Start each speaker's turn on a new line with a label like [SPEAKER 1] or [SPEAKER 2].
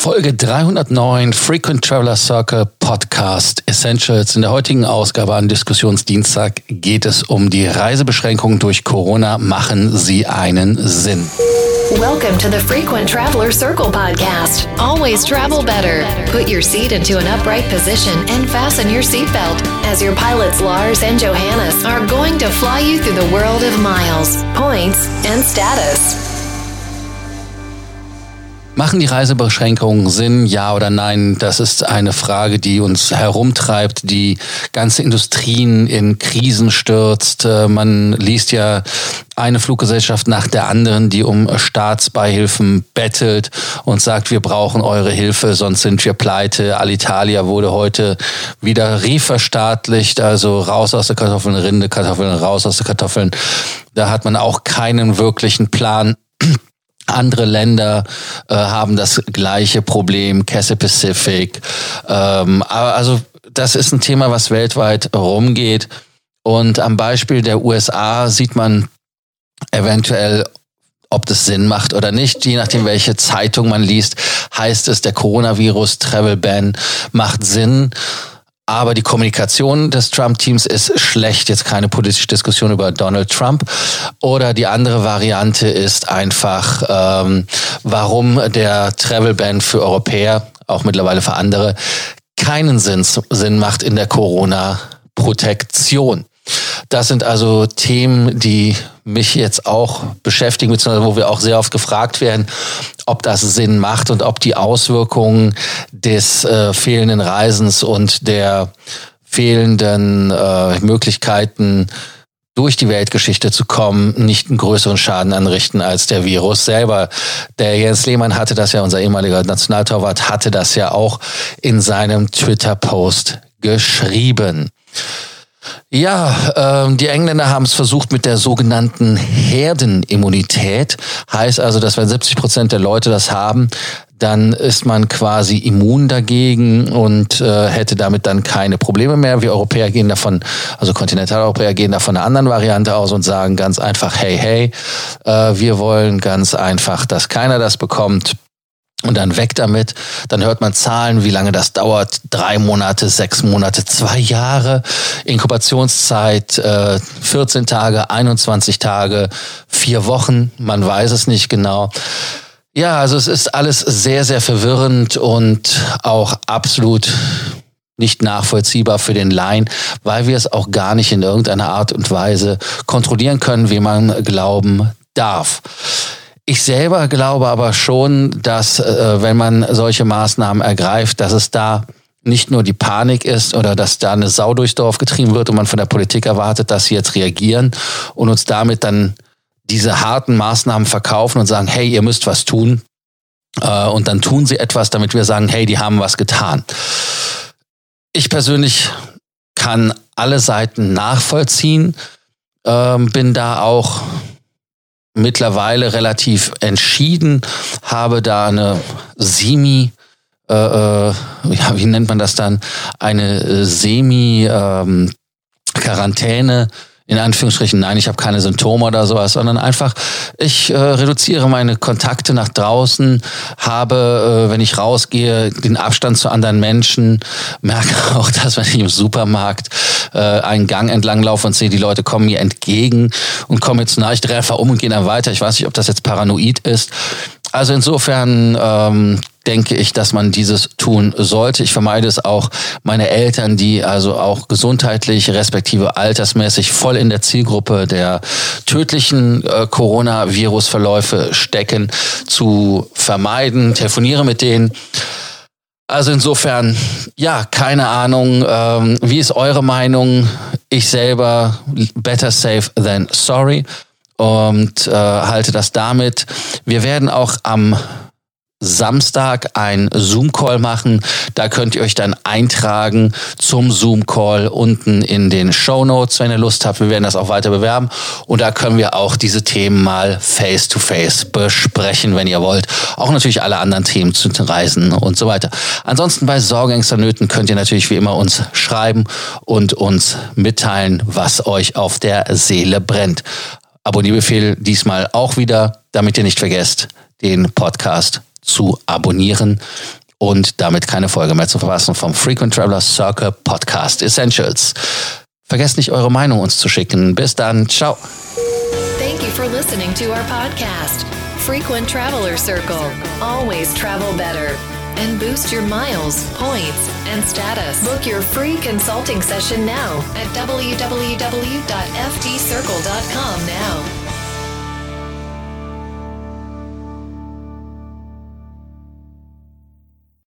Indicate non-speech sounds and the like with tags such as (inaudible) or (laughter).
[SPEAKER 1] Folge 309 Frequent Traveler Circle Podcast Essentials. In der heutigen Ausgabe an Diskussionsdienstag geht es um die Reisebeschränkungen durch Corona. Machen sie einen Sinn?
[SPEAKER 2] Welcome to the Frequent Traveler Circle podcast. Always travel better. Put your seat into an upright position and fasten your seatbelt as your pilots Lars and Johannes are going to fly you through the world of miles, points, and status.
[SPEAKER 1] Machen die Reisebeschränkungen Sinn, ja oder nein? Das ist eine Frage, die uns herumtreibt, die ganze Industrien in Krisen stürzt. Äh, man liest ja eine Fluggesellschaft nach der anderen, die um Staatsbeihilfen bettelt und sagt, wir brauchen eure Hilfe, sonst sind wir pleite. Alitalia wurde heute wieder reverstaatlicht, also raus aus der Kartoffeln, Rinde, Kartoffeln, raus aus der Kartoffeln. Da hat man auch keinen wirklichen Plan andere Länder äh, haben das gleiche Problem, Cathay Pacific. Ähm, also das ist ein Thema, was weltweit rumgeht. Und am Beispiel der USA sieht man eventuell, ob das Sinn macht oder nicht. Je nachdem, welche Zeitung man liest, heißt es, der Coronavirus Travel Ban macht Sinn. Aber die Kommunikation des Trump-Teams ist schlecht. Jetzt keine politische Diskussion über Donald Trump. Oder die andere Variante ist einfach, ähm, warum der Travel Ban für Europäer, auch mittlerweile für andere, keinen Sinn, Sinn macht in der Corona-Protektion. Das sind also Themen, die mich jetzt auch beschäftigen, beziehungsweise wo wir auch sehr oft gefragt werden, ob das Sinn macht und ob die Auswirkungen des äh, fehlenden Reisens und der fehlenden äh, Möglichkeiten durch die Weltgeschichte zu kommen, nicht einen größeren Schaden anrichten als der Virus selber. Der Jens Lehmann hatte das ja, unser ehemaliger Nationaltorwart, hatte das ja auch in seinem Twitter-Post geschrieben. Ja, ähm, die Engländer haben es versucht mit der sogenannten Herdenimmunität. Heißt also, dass wenn 70 Prozent der Leute das haben, dann ist man quasi immun dagegen und äh, hätte damit dann keine Probleme mehr. Wir Europäer gehen davon, also Kontinentaleuropäer gehen davon einer anderen Variante aus und sagen ganz einfach, hey, hey, äh, wir wollen ganz einfach, dass keiner das bekommt und dann weg damit. Dann hört man Zahlen, wie lange das dauert. Drei Monate, sechs Monate, zwei Jahre. Inkubationszeit, äh, 14 Tage, 21 Tage, vier Wochen. Man weiß es nicht genau. Ja, also es ist alles sehr, sehr verwirrend und auch absolut nicht nachvollziehbar für den Laien, weil wir es auch gar nicht in irgendeiner Art und Weise kontrollieren können, wie man glauben darf. Ich selber glaube aber schon, dass äh, wenn man solche Maßnahmen ergreift, dass es da nicht nur die Panik ist oder dass da eine Sau durchs Dorf getrieben wird und man von der Politik erwartet, dass sie jetzt reagieren und uns damit dann diese harten Maßnahmen verkaufen und sagen, hey, ihr müsst was tun. Äh, und dann tun sie etwas, damit wir sagen, hey, die haben was getan. Ich persönlich kann alle Seiten nachvollziehen, ähm, bin da auch mittlerweile relativ entschieden, habe da eine Semi, äh, äh, ja, wie nennt man das dann, eine äh, Semi ähm, in Anführungsstrichen, nein, ich habe keine Symptome oder sowas, sondern einfach, ich äh, reduziere meine Kontakte nach draußen, habe, äh, wenn ich rausgehe, den Abstand zu anderen Menschen, merke (laughs) auch, dass wenn ich im Supermarkt äh, einen Gang entlang laufe und sehe, die Leute kommen mir entgegen und kommen jetzt nah, ich drehe einfach um und gehe dann weiter. Ich weiß nicht, ob das jetzt paranoid ist. Also insofern ähm, denke ich, dass man dieses tun sollte. Ich vermeide es auch meine Eltern, die also auch gesundheitlich respektive altersmäßig voll in der Zielgruppe der tödlichen äh, Coronavirus-Verläufe stecken, zu vermeiden. Telefoniere mit denen. Also insofern, ja, keine Ahnung. Ähm, wie ist eure Meinung? Ich selber, better safe than sorry. Und äh, halte das damit. Wir werden auch am Samstag ein Zoom-Call machen. Da könnt ihr euch dann eintragen zum Zoom-Call unten in den Show Notes, wenn ihr Lust habt. Wir werden das auch weiter bewerben. Und da können wir auch diese Themen mal face-to-face -face besprechen, wenn ihr wollt. Auch natürlich alle anderen Themen zu Reisen und so weiter. Ansonsten bei Sorgängsternöten könnt ihr natürlich wie immer uns schreiben und uns mitteilen, was euch auf der Seele brennt. Abonnierbefehl diesmal auch wieder, damit ihr nicht vergesst, den Podcast zu abonnieren und damit keine Folge mehr zu verpassen vom Frequent Traveler Circle Podcast Essentials. Vergesst nicht, eure Meinung uns zu schicken. Bis dann. Ciao.
[SPEAKER 2] Thank you for listening to our podcast, Frequent Traveler Circle. Always travel better. And boost your miles, points, and status. Book your free consulting session now at www.ftcircle.com now.